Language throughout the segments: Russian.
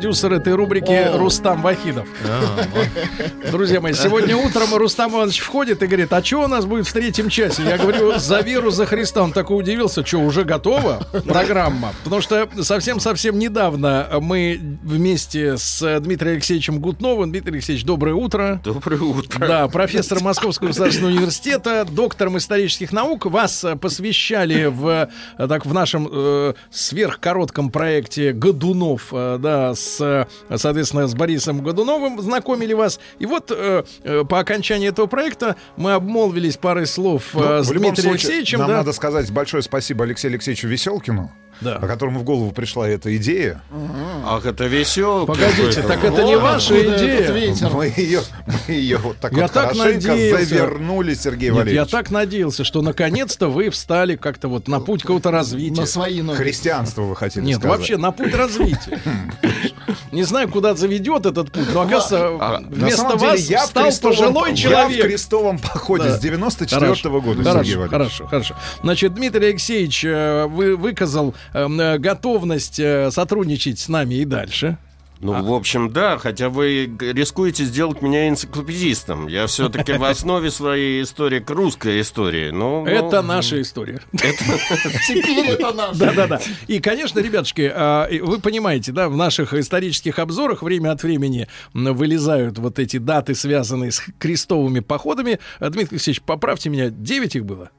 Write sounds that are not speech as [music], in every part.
Продюсер этой рубрики Рустам Вахидов. Друзья мои, сегодня утром Рустам Иванович входит и говорит, а что у нас будет в третьем часе? Я говорю, за веру, за Христа. Он такой удивился, что уже готова программа? Потому что совсем-совсем недавно мы вместе с Дмитрием Алексеевичем Гутновым, Дмитрий Алексеевич, доброе утро. Доброе утро. Да, профессор Московского государственного университета, доктором исторических наук. Вас посвящали в, так, в нашем э, сверхкоротком проекте Годунов, э, да, с, э, соответственно, с Борисом Годуновым знакомили вас. И вот э, э, по окончании этого проекта мы обмолвились парой слов э, Ну, с в любом Дмитрием случае, Алексеевичем. нам да. надо сказать большое спасибо Алексею Алексеевичу Веселкину, Да. по которому в голову пришла эта идея. Ах, это весело. Погодите, так это не ваша идея. Мы ее, мы ее вот так Я вот так надеялся. завернули, Сергей Нет, я Валерьевич. так надеялся, что наконец-то вы встали как-то вот на путь какого-то развития. На свои ноги. Христианство вы хотели Нет, сказать. вообще на путь развития. [laughs] Не знаю, куда заведет этот путь, но оказывается, А, На вместо самом деле, вас я крестовом- пожилой Я в человек. крестовом походе Да. с 94 -го года, хорошо, Сергей Валерьевич. хорошо, хорошо. Значит, Дмитрий Алексеевич э, вы, выказал э, э, готовность э, сотрудничать с нами и дальше. Ну, в общем, да, хотя вы рискуете сделать меня энциклопедистом. Я все-таки в основе своей истории к русской истории. Ну, ну, Это наша история. [laughs] Теперь это наш. Да-да-да. И, конечно, ребятушки, а, вы понимаете, да, в наших исторических обзорах время от времени вылезают вот эти даты, связанные с крестовыми походами. А, Дмитрий Алексеевич, поправьте меня, 9 их было?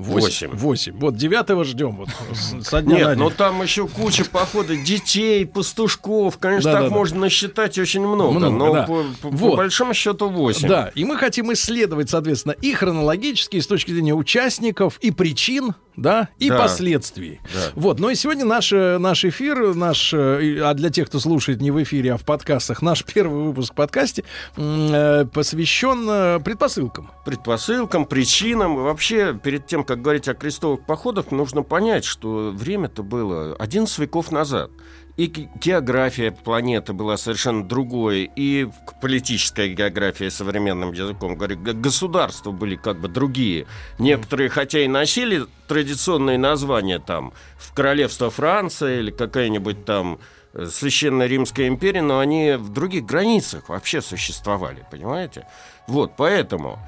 Восемь. Восемь. Вот девятого ждем. Вот, [laughs] со дня Нет, день. ну там еще куча походов детей, пастушков. Конечно, Да-да-да. так можно насчитать очень много. Много, но да. по, по- по Вот. большому счету 8. Да, и мы хотим исследовать, соответственно, и хронологически, и с точки зрения участников, и причин, да, и Да. последствий. Да. Вот, ну и сегодня наш, э, наш эфир, наш, э, а для тех, кто слушает не в эфире, а в подкастах, [laughs] наш первый выпуск в подкасте э, посвящен предпосылкам. предпосылкам, причинам. Вообще, перед тем, как говорить о крестовых походах, нужно понять, что время-то было 11 веков назад. И ге- география планеты была совершенно другой, и политическая география современным языком, говорю, государства были как бы другие. Некоторые, хотя и носили традиционные названия там, в королевство Франция или какая-нибудь там э, Священная Римская империя, но они в других границах вообще существовали, понимаете? Вот, поэтому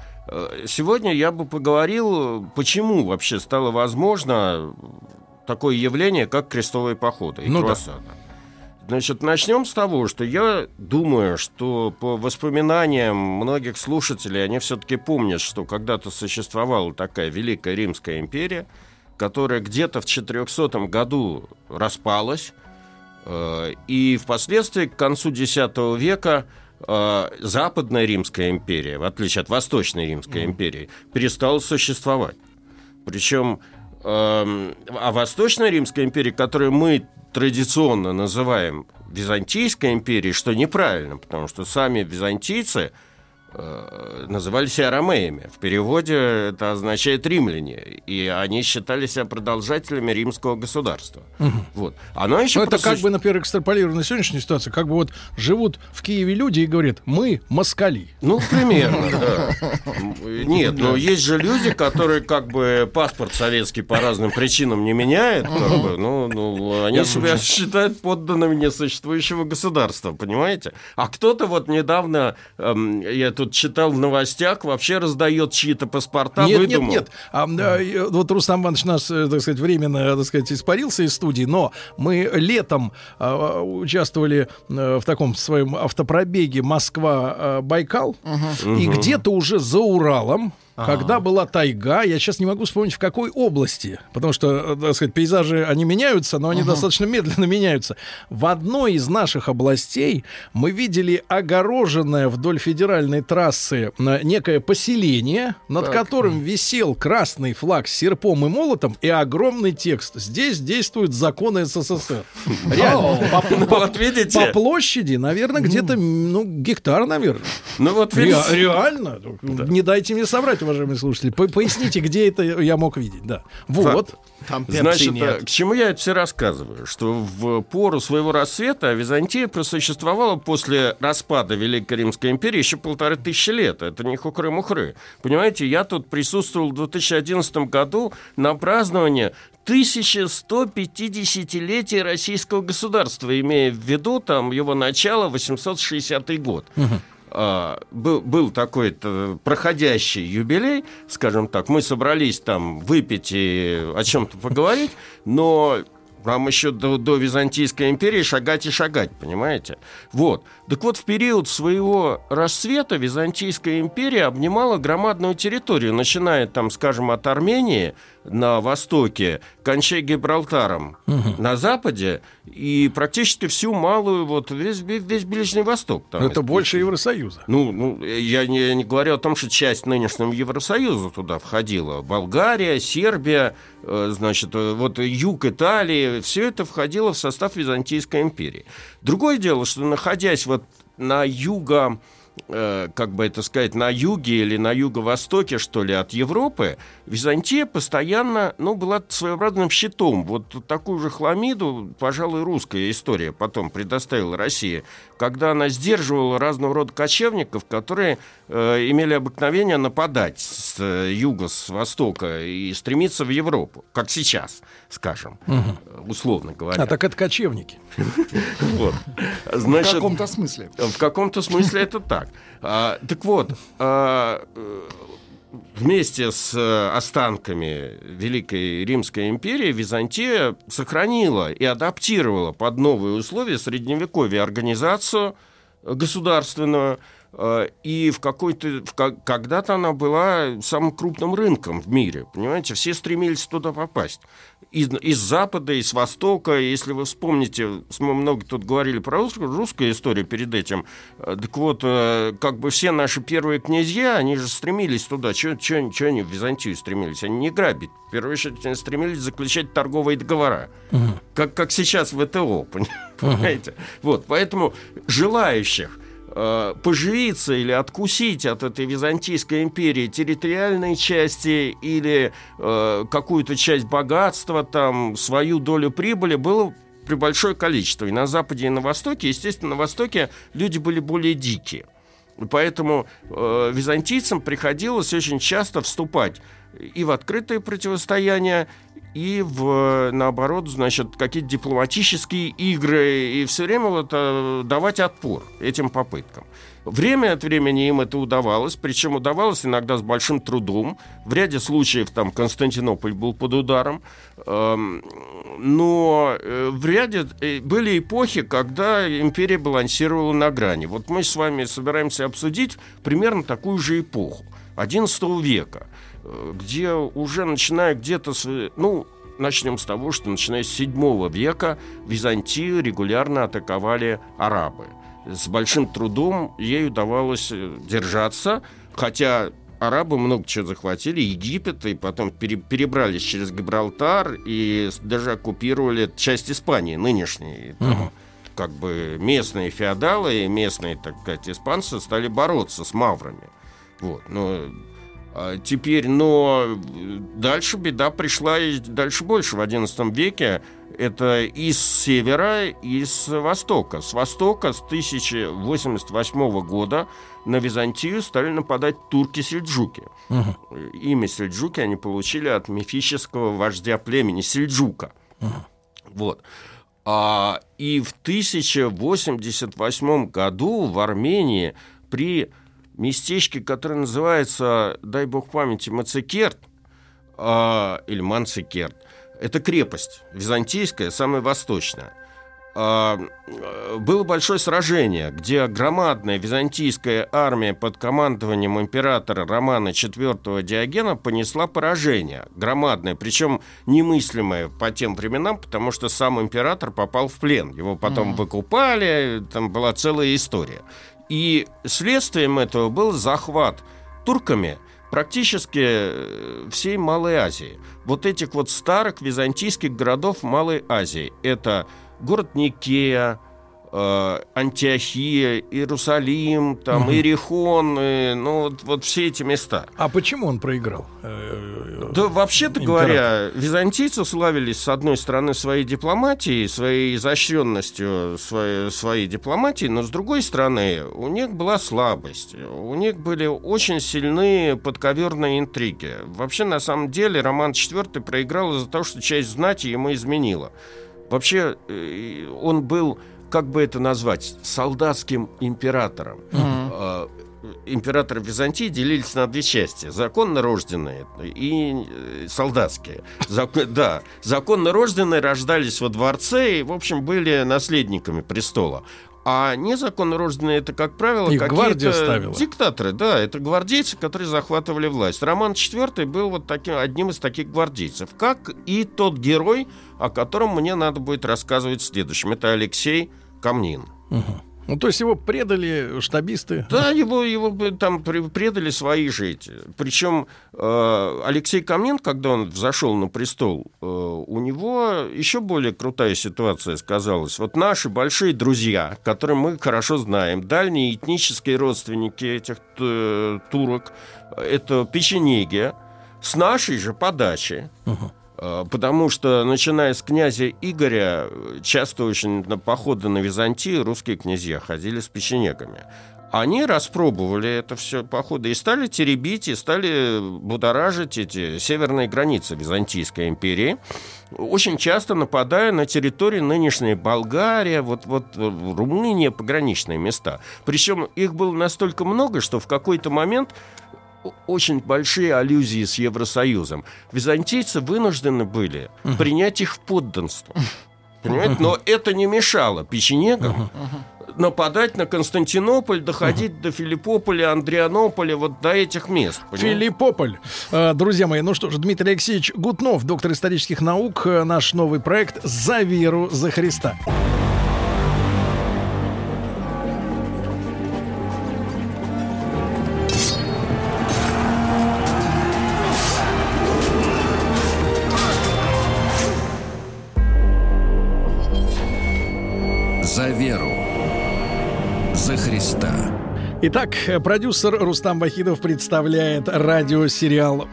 сегодня я бы поговорил, почему вообще стало возможно такое явление, как крестовые походы и Ну да. круассаны. Значит, начнем с того, что я думаю, что по воспоминаниям многих слушателей, они все-таки помнят, что когда-то существовала такая Великая Римская империя, которая где-то в 400 году распалась, э, и впоследствии к концу X века э, Западная Римская империя, в отличие от Восточной Римской империи, перестала существовать. Причем, эм, а Восточная Римская империя, которую мы традиционно называем Византийской империей, что неправильно, потому что сами византийцы э, называли себя ромеями. В переводе это означает римляне. И они считали себя продолжателями римского государства. Вот. Оно еще Ну, это как просущ- бы, например, экстраполировано на сегодняшнюю ситуацию, как бы вот живут в Киеве люди и говорят, мы москали. Ну, примерно, [laughs] да. Нет, но есть же люди, которые как бы паспорт советский по разным причинам не меняют, как бы, ну, ну, они себя считают подданными несуществующего государства, понимаете? А кто-то вот недавно, эм, я тут читал в новостях, вообще раздает чьи-то паспорта, нет, выдумал. нет, нет. А, э, вот Рустам Иванович нас, э, так сказать, временно, так сказать, испарился из студии, но мы летом а, участвовали э, в таком своем автопробеге Москва-Байкал, и где-то уже за Уралом, когда была тайга, я сейчас не могу вспомнить в какой области, потому что, э, так сказать, пейзажи, они меняются, но они достаточно медленно [laughs] меняются. В одной из наших областей мы видели огороженное вдоль федеральной трассы э, некое поселение, над которым висел красный флаг с серпом и молотом и огромный текст. Здесь действуют законы СССР. Реально. [laughs] Вот видите? По площади, наверное, где-то, ну, гектар, наверное. Ну вот видите, реально? Не дайте мне соврать, уважаемые слушатели. По- Поясните, где это я мог видеть, да. Вот. Там Значит, нет. э, к чему я это все рассказываю? Что в пору своего рассвета Византия просуществовала после распада Великой Римской империи еще полторы тысячи лет. Это не хухры-мухры. Понимаете, я тут присутствовал в 2011 году на праздновании 1150-летия российского государства, имея в виду там его начало 860 год. А, был, был такой проходящий юбилей, скажем так. Мы собрались там выпить и о чем-то поговорить, но нам еще до, до Византийской империи шагать и шагать, понимаете? Вот. Так вот, в период своего рассвета Византийская империя обнимала громадную территорию, начиная там, скажем, от Армении на востоке, кончая Гибралтаром на западе, и практически всю малую, вот весь, весь, весь Ближний Восток. Там Это больше Евросоюза. ну, ну я не, не говорю о том, что часть нынешнего Евросоюза туда входила. Болгария, Сербия, э, значит, э, вот юг Италии, все это входило в состав Византийской империи. Другое дело, что находясь вот на юго э, как бы это сказать, на юге или на юго-востоке, что ли, от Европы, Византия постоянно, ну, была своеобразным щитом. Вот такую же хламиду, пожалуй, русская история потом предоставила России, когда она сдерживала разного рода кочевников, которые э, имели обыкновение нападать с э, юга, с востока и стремиться в Европу, как сейчас, скажем, э, условно говоря. А так это кочевники. [laughs] В каком-то смысле. в каком-то смысле это так. А, так вот, а, э, вместе с э, останками Великой Римской империи Византия сохранила и адаптировала под новые условия средневековья организацию государственную, и в какой-то в когда-то она была самым крупным рынком в мире, понимаете, все стремились туда попасть из, из запада, из востока. Если вы вспомните, мы много тут говорили про русскую, русскую историю перед этим. Э, Так вот, э, как бы все наши первые князья, они же стремились туда. Чего они в Византию стремились? Они не грабить. В первую очередь они стремились заключать торговые договора. Как, как сейчас в ВТО, пони- понимаете? Вот, поэтому желающих э, поживиться или откусить от этой Византийской империи территориальной части или э, какую-то часть богатства, там, свою долю прибыли было при большое количество. И на Западе, и на Востоке, естественно, на Востоке люди были более дикие. Поэтому э, византийцам приходилось очень часто вступать и в открытые противостояния, и в, наоборот, значит, какие-то дипломатические игры, и все время вот, э, давать отпор этим попыткам. Время от времени им это удавалось, причем удавалось иногда с большим трудом. В ряде случаев там Константинополь был под ударом. Эм, но э, в ряде э, были эпохи, когда империя балансировала на грани. Вот мы с вами собираемся обсудить примерно такую же эпоху. XI века, где уже начиная где-то, с, ну, начнем с того, что начиная с 7 века Византию регулярно атаковали арабы. С большим трудом ей удавалось э, держаться, хотя арабы много чего захватили, Египет, и потом пере- перебрались через Гибралтар и даже оккупировали часть Испании, нынешней. Там, Как бы местные феодалы и местные, так сказать, испанцы стали бороться с маврами. Вот, но теперь, но э, дальше беда пришла и дальше больше в XI веке. Это из севера, и с востока. С востока с 1088 года на Византию стали нападать турки-сельджуки. Имя сельджуки они получили от мифического вождя племени Сельджука. Вот. А, и в 1088 году в Армении при местечке, которое называется, дай бог памяти, Мацекерт, а, или Манцикерт, это крепость византийская, самая восточная. э, было большое сражение, где громадная византийская армия под командованием императора Романа IV Диогена понесла поражение. Громадное, причем немыслимое по тем временам, потому что сам император попал в плен. Его потом mm. выкупали, там была целая история. И следствием этого был захват турками практически э, всей Малой Азии. Вот этих вот старых византийских городов Малой Азии. Это город Никея, Антиохия, Иерусалим, там, угу. Иерихон, э, ну вот, вот все эти места. А почему он проиграл? Э, да, вообще-то говоря, византийцы славились, с одной стороны, своей дипломатией, своей изощренностью своей, своей дипломатии, но с другой стороны, у них была слабость. У них были очень сильные подковерные интриги. Вообще, на самом деле, Роман IV проиграл из-за того, что часть знати ему изменила. Вообще, э, он был, как бы это назвать, солдатским императором. Mm-hmm. Императоры Византии делились на две части. Законно рожденные и э, солдатские. Зак... [laughs] Да, законно рожденные рождались во дворце и, в общем, были наследниками престола. А незаконно рожденные это, как правило, какие-то диктаторы. Да, это гвардейцы, которые захватывали власть. Роман IV был вот таким, одним из таких гвардейцев. Как и тот герой, о котором мне надо будет рассказывать в следующем. Это Алексей Камнин. Угу. Ну, то есть его предали штабисты? Да, его, его там предали свои же эти. Причем э, Алексей Камнин, когда он взошел на престол, э, у него еще более крутая ситуация сказалась. Вот наши большие друзья, которые мы хорошо знаем, дальние этнические родственники этих э, турок, это печенеги, с нашей же подачи. Uh-huh потому что, начиная с князя Игоря, часто очень на походы на Византию русские князья ходили с печенегами. Они распробовали это все походы и стали теребить, и стали будоражить эти северные границы Византийской империи, очень часто нападая на территории нынешней Болгарии, вот, вот Румыния, пограничные места. Причем их было настолько много, что в какой-то момент очень большие аллюзии с Евросоюзом. Византийцы вынуждены были uh-huh. принять их в подданство. Понимаете? Но это не мешало печенегам нападать на Константинополь, доходить uh-huh. до Филиппополя, Андрианополя, вот до этих мест. Понимаете? Филиппополь. А, друзья мои, ну что ж, Дмитрий Алексеевич Гутнов, доктор исторических наук, э, наш новый проект «За веру, за Христа». Итак, продюсер Рустам Вахидов представляет радиосериал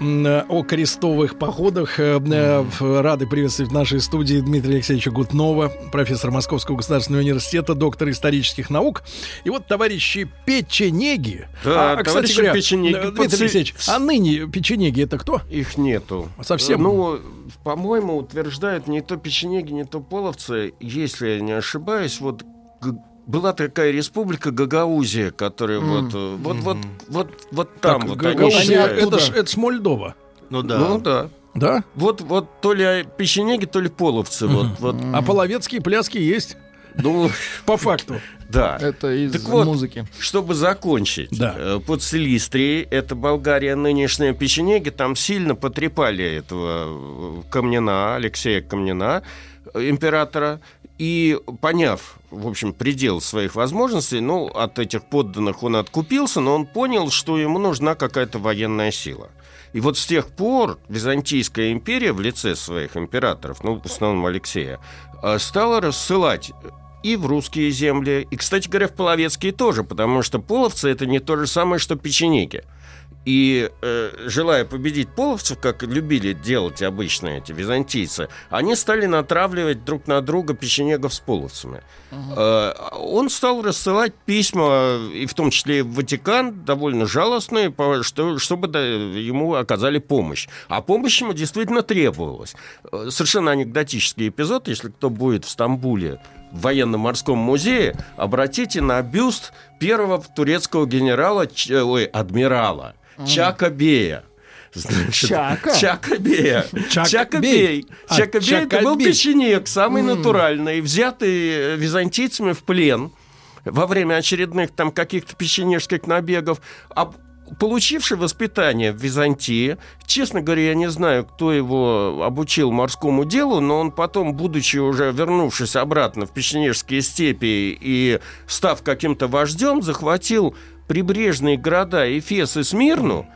о крестовых походах. Э, э, рады приветствовать в нашей студии Дмитрия Алексеевича Гутнова, профессор Московского государственного университета, доктор исторических наук. И вот товарищи печенеги. Да, а, кстати говоря, печенеги э, Дмитрий Алексеевич, а ныне печенеги это кто? Их нету. Совсем? Ну, по-моему, утверждают не то печенеги, не то половцы. Если я не ошибаюсь, вот была такая республика Гагаузия, которая mm. вот, mm-hmm. вот, вот, вот, вот там так, вот Гагаузия, они это, ж, это ж Мольдова. Ну да. Ну да. Да? Вот, вот то ли печенеги, то ли половцы. Mm-hmm. Вот, вот. А половецкие пляски есть? Ну, по факту. Да. Это из так вот, музыки. Чтобы закончить, да. Э, под Силистрией, это Болгария, нынешняя печенеги, там сильно потрепали этого э, Камнина, Алексея Камнина, э, императора, и поняв, в общем, предел своих возможностей, ну, от этих подданных он откупился, но он понял, что ему нужна какая-то военная сила. И вот с тех пор Византийская империя в лице своих императоров, ну, в основном Алексея, э, стала рассылать и в русские земли, и, кстати говоря, в половецкие тоже, потому что половцы это не то же самое, что печенеги. И э, желая победить половцев, как любили делать обычно эти византийцы, они стали натравливать друг на друга печенегов с половцами. Uh-huh. Э, он стал рассылать письма, и в том числе в Ватикан, довольно жалостные, что, чтобы да, ему оказали помощь. А помощь ему действительно требовалась. Э, совершенно анекдотический эпизод, если кто будет в Стамбуле в военно-морском музее, обратите на бюст первого турецкого генерала, ой, адмирала Чака Бея. Значит, Чака? Чакобея. Чак- Чакобей. бей. А, Чакобей это был печенек, самый натуральный, взятый византийцами в плен во время очередных там каких-то печенежских набегов, а получивший воспитание в Византии, честно говоря, я не знаю, кто его обучил морскому делу, но он потом, будучи уже вернувшись обратно в печенежские степи и став каким-то вождем, захватил прибрежные города Эфес и Смирну,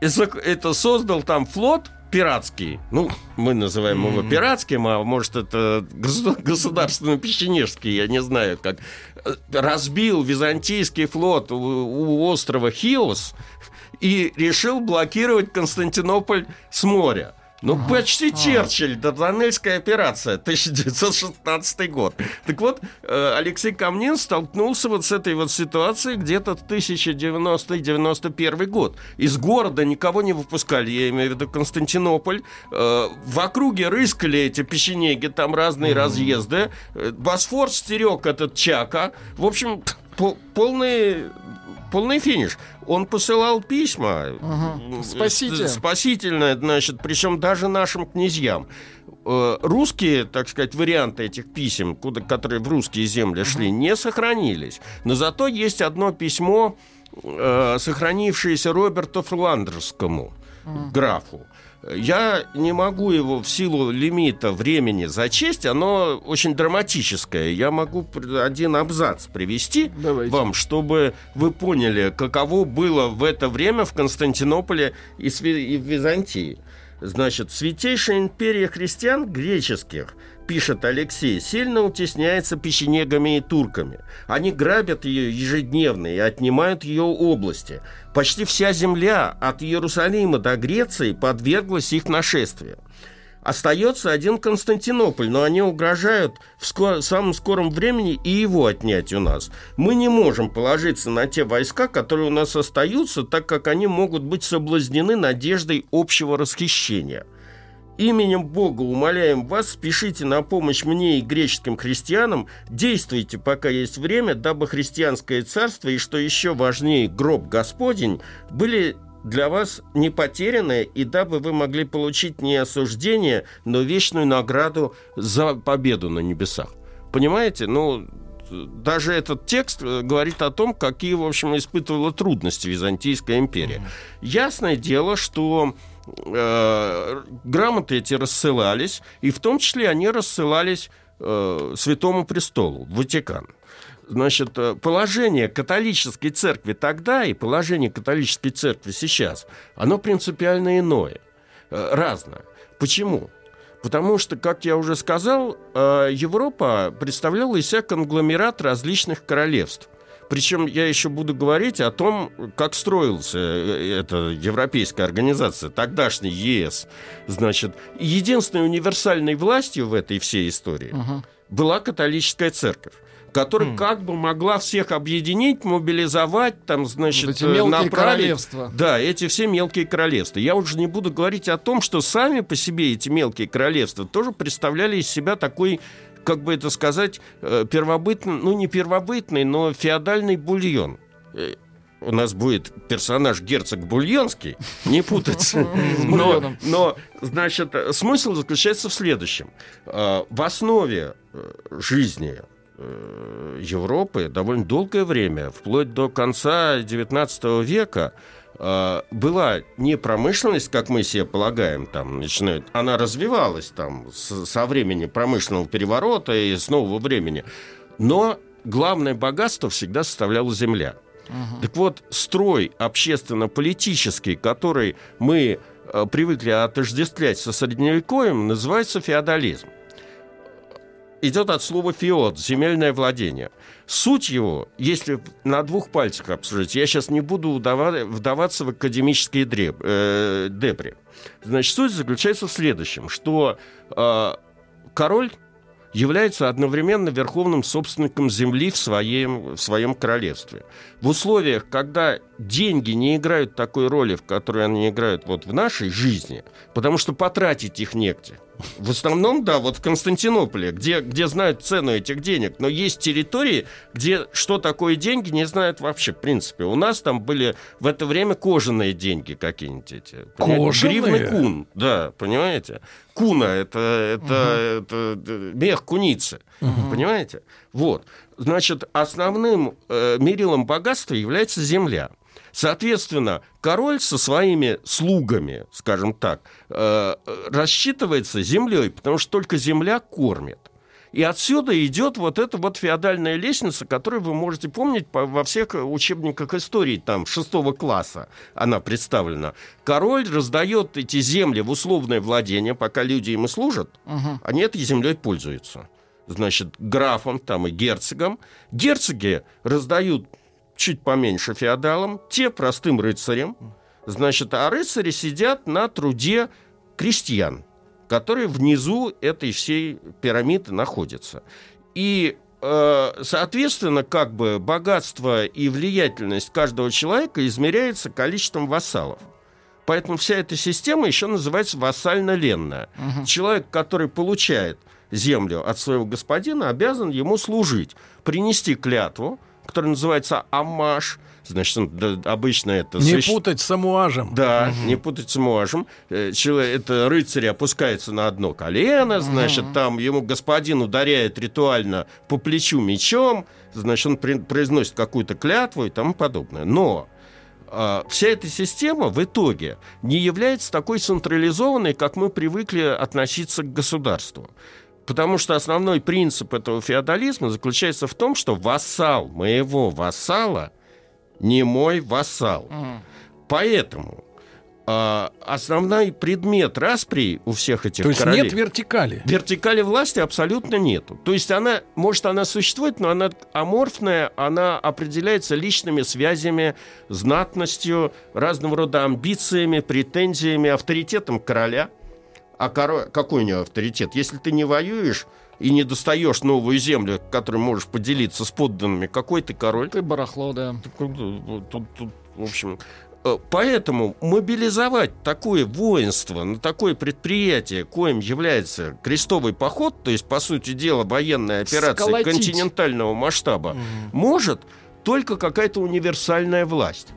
и это создал там флот пиратский. Ну, мы называем его пиратским, а может это госу- государственно-печенежский, я не знаю как. Разбил византийский флот у острова Хиос и решил блокировать Константинополь с моря. Ну, почти Черчилль, Дарданельская операция, [laughs] 1916 год. Так вот, э, Алексей Камнин столкнулся вот с этой вот ситуацией где-то в 1090-91 год. Из города никого не выпускали, я имею в виду Константинополь. Э, В округе рыскали эти печенеги, там разные разъезды. Э, Босфор стерег этот Чака. В общем, по- полный финиш. Он посылал письма. Э, Спасите. Спасительное, значит, причем даже нашим князьям. Э, Русские, так сказать, варианты этих писем, куда, которые в русские земли шли, не сохранились. Но зато есть одно письмо, э, сохранившееся Роберту Фландерскому, графу. Я не могу его в силу лимита времени зачесть, оно очень драматическое. Я могу один абзац привести Давайте. вам, чтобы вы поняли, каково было в это время в Константинополе и в Византии. Значит, святейшая империя христиан греческих, пишет Алексей, сильно утесняется печенегами и турками. Они грабят ее ежедневно и отнимают ее области. Почти вся земля от Иерусалима до Греции подверглась их нашествию. Остается один Константинополь, но они угрожают в ско- самом скором времени и его отнять у нас. Мы не можем положиться на те войска, которые у нас остаются, так как они могут быть соблазнены надеждой общего расхищения. Именем Бога умоляем вас, спешите на помощь мне и греческим христианам, действуйте, пока есть время, дабы христианское царство и, что еще важнее, гроб Господень, были для вас не потеряны, и дабы вы могли получить не осуждение, но вечную награду за победу на небесах. Понимаете? Ну, даже этот текст э, говорит о том, какие, в общем, испытывала трудности Византийская империя. Ясное дело, что э, грамоты эти рассылались, и в том числе они рассылались э, Святому Престолу, Ватикан. Значит, э, положение католической церкви тогда и положение католической церкви сейчас, оно принципиально иное, э, разное. Почему? Потому что, как я уже сказал, э, Европа представляла из себя конгломерат различных королевств. Причем я еще буду говорить о том, как строился эта европейская организация, тогдашний ЕС. Значит, единственной универсальной властью в этой всей истории была католическая церковь которая как бы могла всех объединить, мобилизовать, там, значит, Вот эти мелкие направить. королевства. Да, эти все мелкие королевства. Я уже не буду говорить о том, что сами по себе эти мелкие королевства тоже представляли из себя такой, как бы это сказать, э, первобытный, ну не первобытный, но феодальный бульон. Э, У нас будет персонаж герцог Бульонский, не путать. С Но, но, значит, э, смысл заключается в следующем. В основе жизни Европы довольно долгое время, вплоть до конца XIX века, э, была не промышленность, как мы себе полагаем, там начинают, она развивалась там со времени промышленного переворота и с нового времени, но главное богатство всегда составляла земля. Так вот, строй общественно-политический, который мы э, привыкли отождествлять со средневековьем, называется феодализм. Идет от слова феод, земельное владение. Суть его, если на двух пальцах обсуждать, я сейчас не буду вдаваться в академические дреб- э, дебри. Значит, суть заключается в следующем, что э, король является одновременно верховным собственником земли в своем, в своем королевстве. В условиях, когда деньги не играют такой роли, в которой они играют вот в нашей жизни, потому что потратить их негде. В основном, да, вот в Константинополе, где, где знают цену этих денег, но есть территории, где что такое деньги, не знают вообще, в принципе. У нас там были в это время кожаные деньги какие-нибудь эти. Кожаные? Гривны кун, да, понимаете? Куна это, это, это, э, мех куницы, понимаете? Вот. Значит, основным э, мерилом богатства является земля. Соответственно, король со своими слугами, скажем так, э, рассчитывается землей, потому что только земля кормит. И отсюда идет вот эта вот феодальная лестница, которую вы можете помнить по- во всех учебниках истории, там, шестого класса она представлена. Король раздает эти земли в условное владение, пока люди ему служат, они этой землей пользуются. Значит, графам там и герцогам. Герцоги раздают чуть поменьше феодалам, те простым рыцарям. Значит, а рыцари сидят на труде крестьян, которые внизу этой всей пирамиды находятся. И, э, соответственно, как бы богатство и влиятельность каждого человека измеряется количеством вассалов. Поэтому вся эта система еще называется вассально-ленная. Человек, который получает землю от своего господина, обязан ему служить, принести клятву, которая называется амаш. Значит, обычно это Не свящ- путать с амуажем. да, не путать с муажем. Э, человек- Это рыцарь опускается на одно колено, значит, там ему господин ударяет ритуально по плечу мечом, значит, он произносит какую-то клятву и тому подобное. Но а, вся эта система в итоге не является такой централизованной, как мы привыкли относиться к государству. Потому что основной принцип этого феодализма заключается в том, что вассал моего вассала не мой вассал. Поэтому а, основной предмет распри у всех этих То есть королей... нет вертикали. Вертикали власти абсолютно нету. То есть она, может, она существует, но она аморфная, она определяется личными связями, знатностью, разного рода амбициями, претензиями, авторитетом короля. А коро- какой у него авторитет? Если ты не воюешь и не достаешь новую землю, которой можешь поделиться с подданными, какой ты король? Ты барахло, да. Тут, тут, в общем, э, поэтому мобилизовать такое воинство на такое предприятие, коим является крестовый поход, то есть, по сути дела, военная операция Сколотить. континентального масштаба, может только какая-то универсальная власть.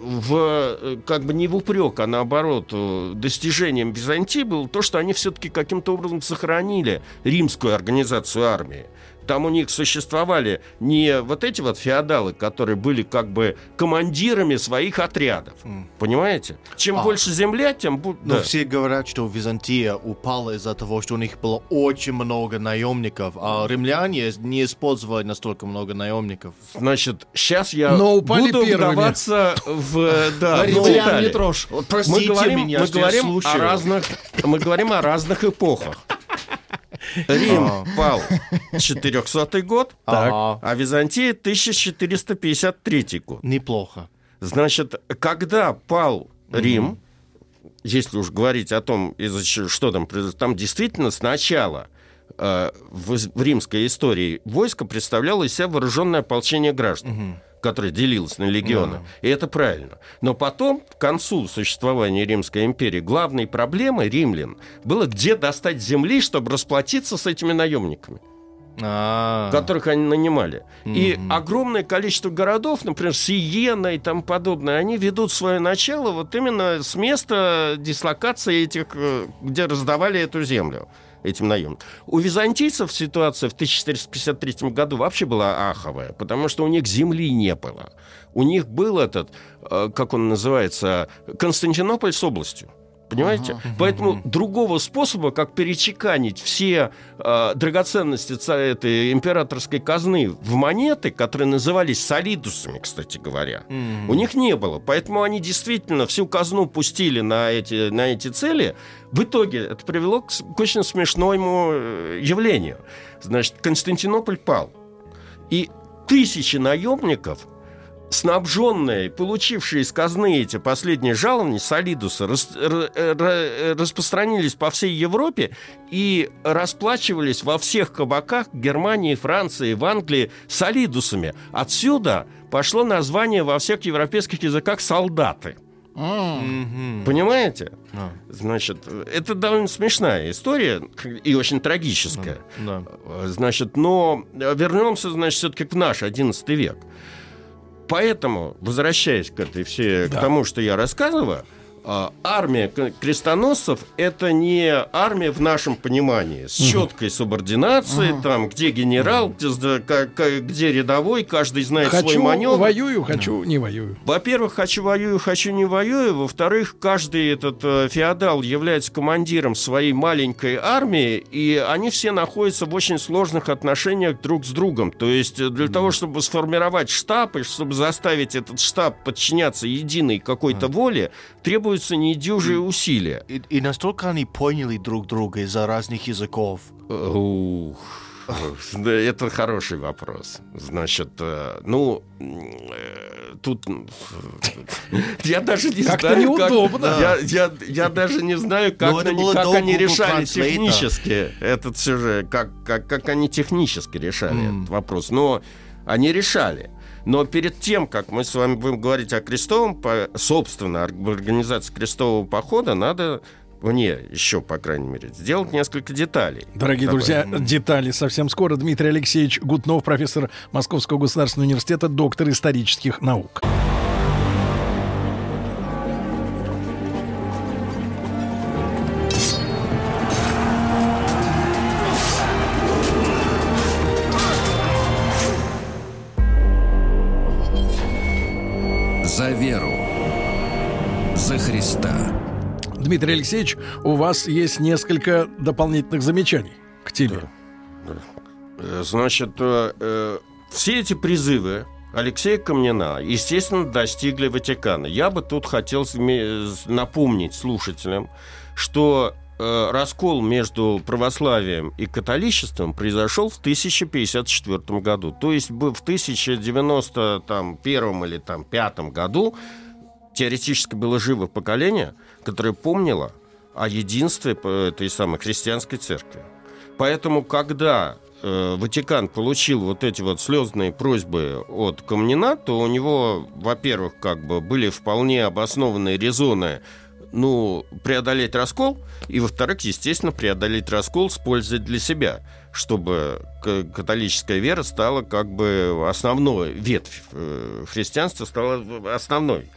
В, э, как бы не в упрек, а наоборот, э, достижением Византии было то, что они все-таки каким-то образом сохранили римскую организацию армии. Там у них существовали не вот эти вот феодалы, которые были как бы командирами своих отрядов. Понимаете? Чем А. больше земля, тем будет... Но все говорят, что Византия упала из-за того, что у них было очень много наемников, а римляне не использовали настолько много наемников. Значит, сейчас я Но упали буду первыми. вдаваться в... Да, в Римлян не трожь. Мы простите говорим, меня, мы что я говорим о разных, мы говорим о разных эпохах. Рим А. пал 400 год, Ага. а Византия 1453 год. Неплохо. Значит, когда пал Рим, если уж говорить о том, что там произошло, там действительно сначала э, в римской истории войско представляло из себя вооруженное ополчение граждан, которое делилось на легионы. И это правильно. Но потом, к концу существования Римской империи, главной проблемой римлян было, где достать земли, чтобы расплатиться с этими наемниками А. которых они нанимали. И огромное количество городов, например, Сиена и тому подобное, они ведут свое начало вот именно с места дислокации этих, э, где раздавали эту землю этим наемникам. У византийцев ситуация в 1453 году вообще была аховая, потому что у них земли не было. У них был этот, э, как он называется, Константинополь с областью. Понимаете? Поэтому другого способа, как перечеканить все э, драгоценности этой императорской казны в монеты, которые назывались солидусами, кстати говоря, у них не было. Поэтому они действительно всю казну пустили на эти, на эти цели. В итоге это привело к, к очень смешному э, явлению. Значит, Константинополь пал. И тысячи наемников снабженные, получившие из казны эти последние жалования, солидусы, рас, р, р, распространились по всей Европе и расплачивались во всех кабаках Германии, Франции, в Англии солидусами. Отсюда пошло название во всех европейских языках «солдаты». Понимаете? Да. Значит, это довольно смешная история и очень трагическая. Да. Значит, но вернемся, значит, все-таки к наш XI век. Поэтому, возвращаясь к этой все, Да. к тому, что я рассказываю, армия к- крестоносцев это не армия в нашем понимании с четкой субординацией, там где генерал, где, где рядовой, каждый знает свой Хочу маневр. воюю, хочу не воюю. Во-первых, хочу воюю, хочу не воюю. Во-вторых, каждый этот э, феодал является командиром своей маленькой армии, и они все находятся в очень сложных отношениях друг с другом. То есть э, для того, чтобы сформировать штаб и чтобы заставить этот штаб подчиняться единой какой-то воле, требуются недюжие усилия. И, и настолько они поняли друг друга из-за разных языков. Ух, да, это хороший вопрос. Значит, э, ну, э, тут э, я даже не Как-то знаю, неудобно. Как, я, я, я даже не знаю, как, Ну, это они, было как они решали технически этот сюжет, как, как, как они технически решали М. этот вопрос. Но они решали. Но перед тем, как мы с вами будем говорить о крестовом, собственно, ор- организации крестового похода, надо мне еще, по крайней мере, сделать несколько деталей. Дорогие Давай. друзья, детали совсем скоро. Дмитрий Алексеевич Гутнов, профессор Московского государственного университета, доктор исторических наук. Дмитрий Алексеевич, у вас есть несколько дополнительных замечаний к теме. Э, Значит, э, э, все эти призывы Алексея Камнина, естественно, достигли Ватикана. Я бы тут хотел напомнить слушателям, что э, раскол между православием и католичеством произошел в 1054 году. То есть в 1091 или там, пятом году теоретически было живо поколение, которое помнило о единстве этой самой христианской церкви. Поэтому, когда э, Ватикан получил вот эти вот слезные просьбы от Камнина, то у него, во-первых, как бы были вполне обоснованные резоны ну, преодолеть раскол, и, во-вторых, естественно, преодолеть раскол с пользой для себя, чтобы католическая вера стала как бы основной, ветвь э, христианства стала основной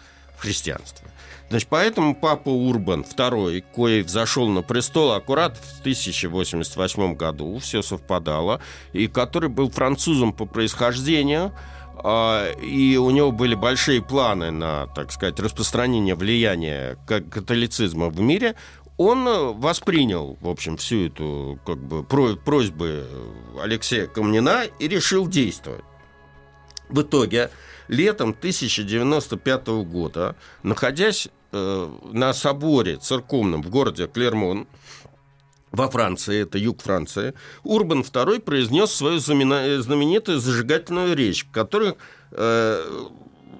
в христианстве. Значит, поэтому папа Урбан II, кое взошел на престол аккурат в 1088 году, все совпадало, и который был французом по происхождению, а, и у него были большие планы на, так сказать, распространение влияния ка- католицизма в мире, он воспринял, в общем, всю эту как бы, про- просьбы Алексея Камнина и решил действовать. В итоге, летом 1095 года, находясь э, на соборе церковном в городе Клермон, во Франции, это юг Франции, Урбан II произнес свою знаменитую зажигательную речь, в которой, э,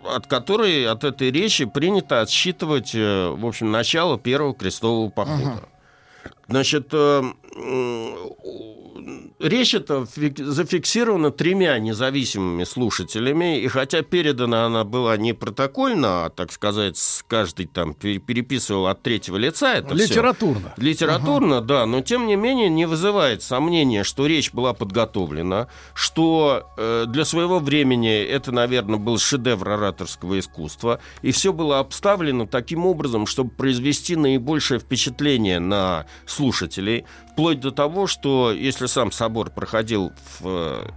от которой, от этой речи принято отсчитывать, э, в общем, начало первого крестового похода. Значит, э, речь эта фик- зафиксирована тремя независимыми слушателями, и хотя передана она была не протокольно, а, так сказать, с каждый там пер- переписывал от третьего лица это. Литературно. Литературно, да, но тем не менее не вызывает сомнения, что речь была подготовлена, что э, для своего времени это, наверное, был шедевр ораторского искусства, и все было обставлено таким образом, чтобы произвести наибольшее впечатление на слушателей, вплоть до того, что если сам собор проходил в э,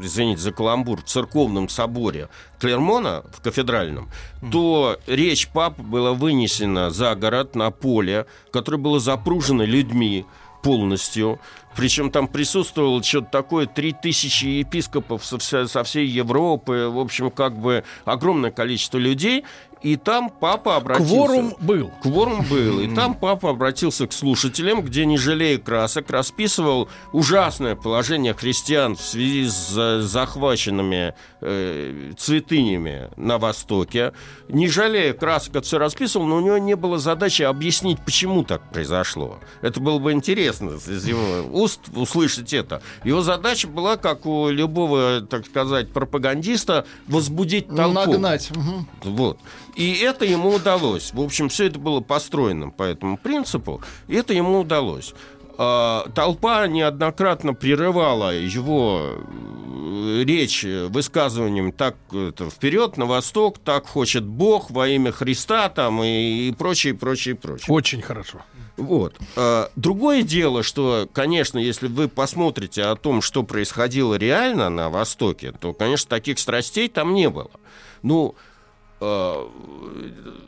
извините за каламбур, в церковном соборе Клермона, в кафедральном, то речь папы была вынесена за город на поле, которое было запружено людьми полностью. Причем там присутствовало что-то такое, 3000 епископов со, вся- со всей Европы, в общем, как бы огромное количество людей. И там папа обратился... Кворум был. Кворум был. И там папа обратился к слушателям, где, не жалея красок, расписывал ужасное положение христиан в связи с за- захваченными э, святынями на Востоке. Не жалея красок, это все расписывал, но у него не было задачи объяснить, почему так произошло. Это было бы интересно из его уст услышать это. Его задача была, как у любого, так сказать, пропагандиста, возбудить толпу. Нагнать. Вот. И это ему удалось. В общем, все это было построено по этому принципу, и это ему удалось. А, Толпа неоднократно прерывала его э, речь высказыванием так это, вперед, на восток, так хочет Бог во имя Христа там и, и прочее, прочее, прочее. Очень хорошо. Вот. А, Другое дело, что, конечно, если вы посмотрите о том, что происходило реально на Востоке, то, конечно, таких страстей там не было. Ну, э,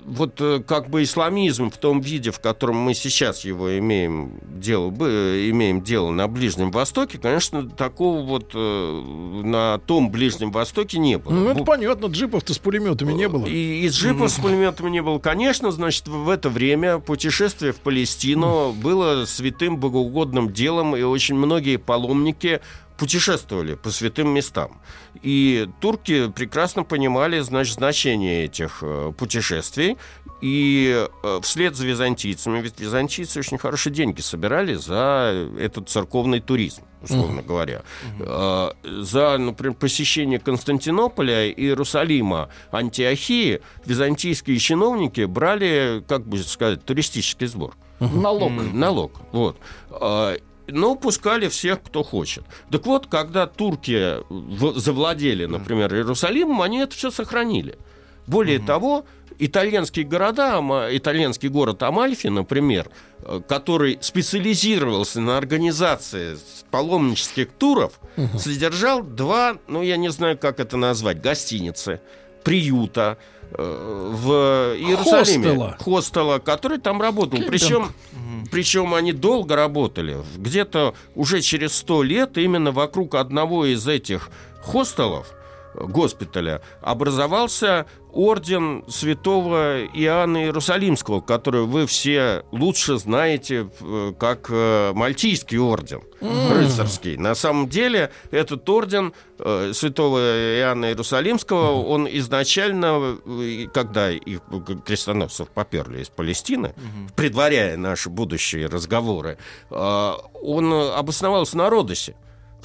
вот э, как бы исламизм в том виде, в котором мы сейчас его имеем дело, бы- имеем дело на Ближнем Востоке, конечно, такого вот э, на том Ближнем Востоке не было. Ну, это Бу- понятно, джипов-то с пулеметами не было. и из джипов с пулеметами не было. Конечно, значит, в это время путешествие в Палестину было святым богоугодным делом, и очень многие паломники путешествовали по святым местам. И турки прекрасно понимали значит, значение этих э, путешествий. И э, вслед за византийцами, ведь византийцы очень хорошие деньги собирали за этот церковный туризм, условно говоря. Э, За, например, посещение Константинополя, Иерусалима, Антиохии византийские чиновники брали, как бы сказать, туристический сбор. Налог. Налог. Вот. Но пускали всех, кто хочет. Так вот, когда турки завладели, например, Иерусалимом, они это все сохранили. Более того, итальянские города, итальянский город Амальфи, например, э, который специализировался на организации паломнических туров, содержал два, ну я не знаю, как это назвать, гостиницы, приюта в Иерусалиме. Хостела. Хостела, который там работал. Причем, причем они долго работали. Где-то уже через сто лет именно вокруг одного из этих хостелов госпиталя образовался орден святого Иоанна Иерусалимского, который вы все лучше знаете э, как э, Мальтийский орден рыцарский. На самом деле этот орден э, святого Иоанна Иерусалимского, он изначально, когда их крестоносцев поперли из Палестины, предваряя наши будущие разговоры, он обосновался на Родосе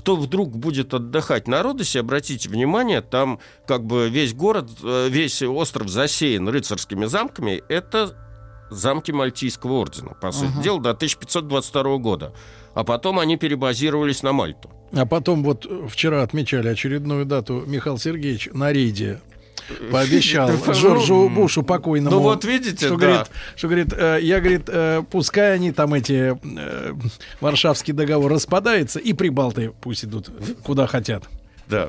кто вдруг будет отдыхать на Родосе, обратите внимание, там как бы весь город, э, весь остров засеян рыцарскими замками. Это замки Мальтийского ордена, по сути дела, до 1522 года. А потом они перебазировались на Мальту. А потом вот вчера отмечали очередную дату Михаил Сергеевич на рейде [laughs] пообещал Джорджу Бушу покойному. Ну вот видите, что да. говорит, что говорит, э, я говорит, э, пускай они там эти э, Варшавский договор распадается и прибалты пусть идут куда хотят. Да.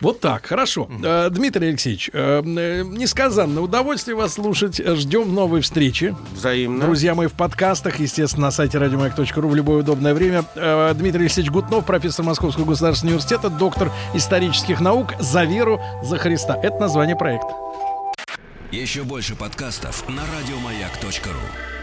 Вот так, хорошо. Э, Дмитрий Алексеевич, э, э, несказанное удовольствие вас слушать. Ждем новой встречи. Взаимно. Друзья мои, в подкастах, естественно, на сайте радиомаяк.ру в любое удобное время. Дмитрий Алексеевич Гутнов, профессор Московского государственного университета, доктор исторических наук «За веру, за Христа». Это название проекта. Еще больше подкастов на радиомаяк.ру.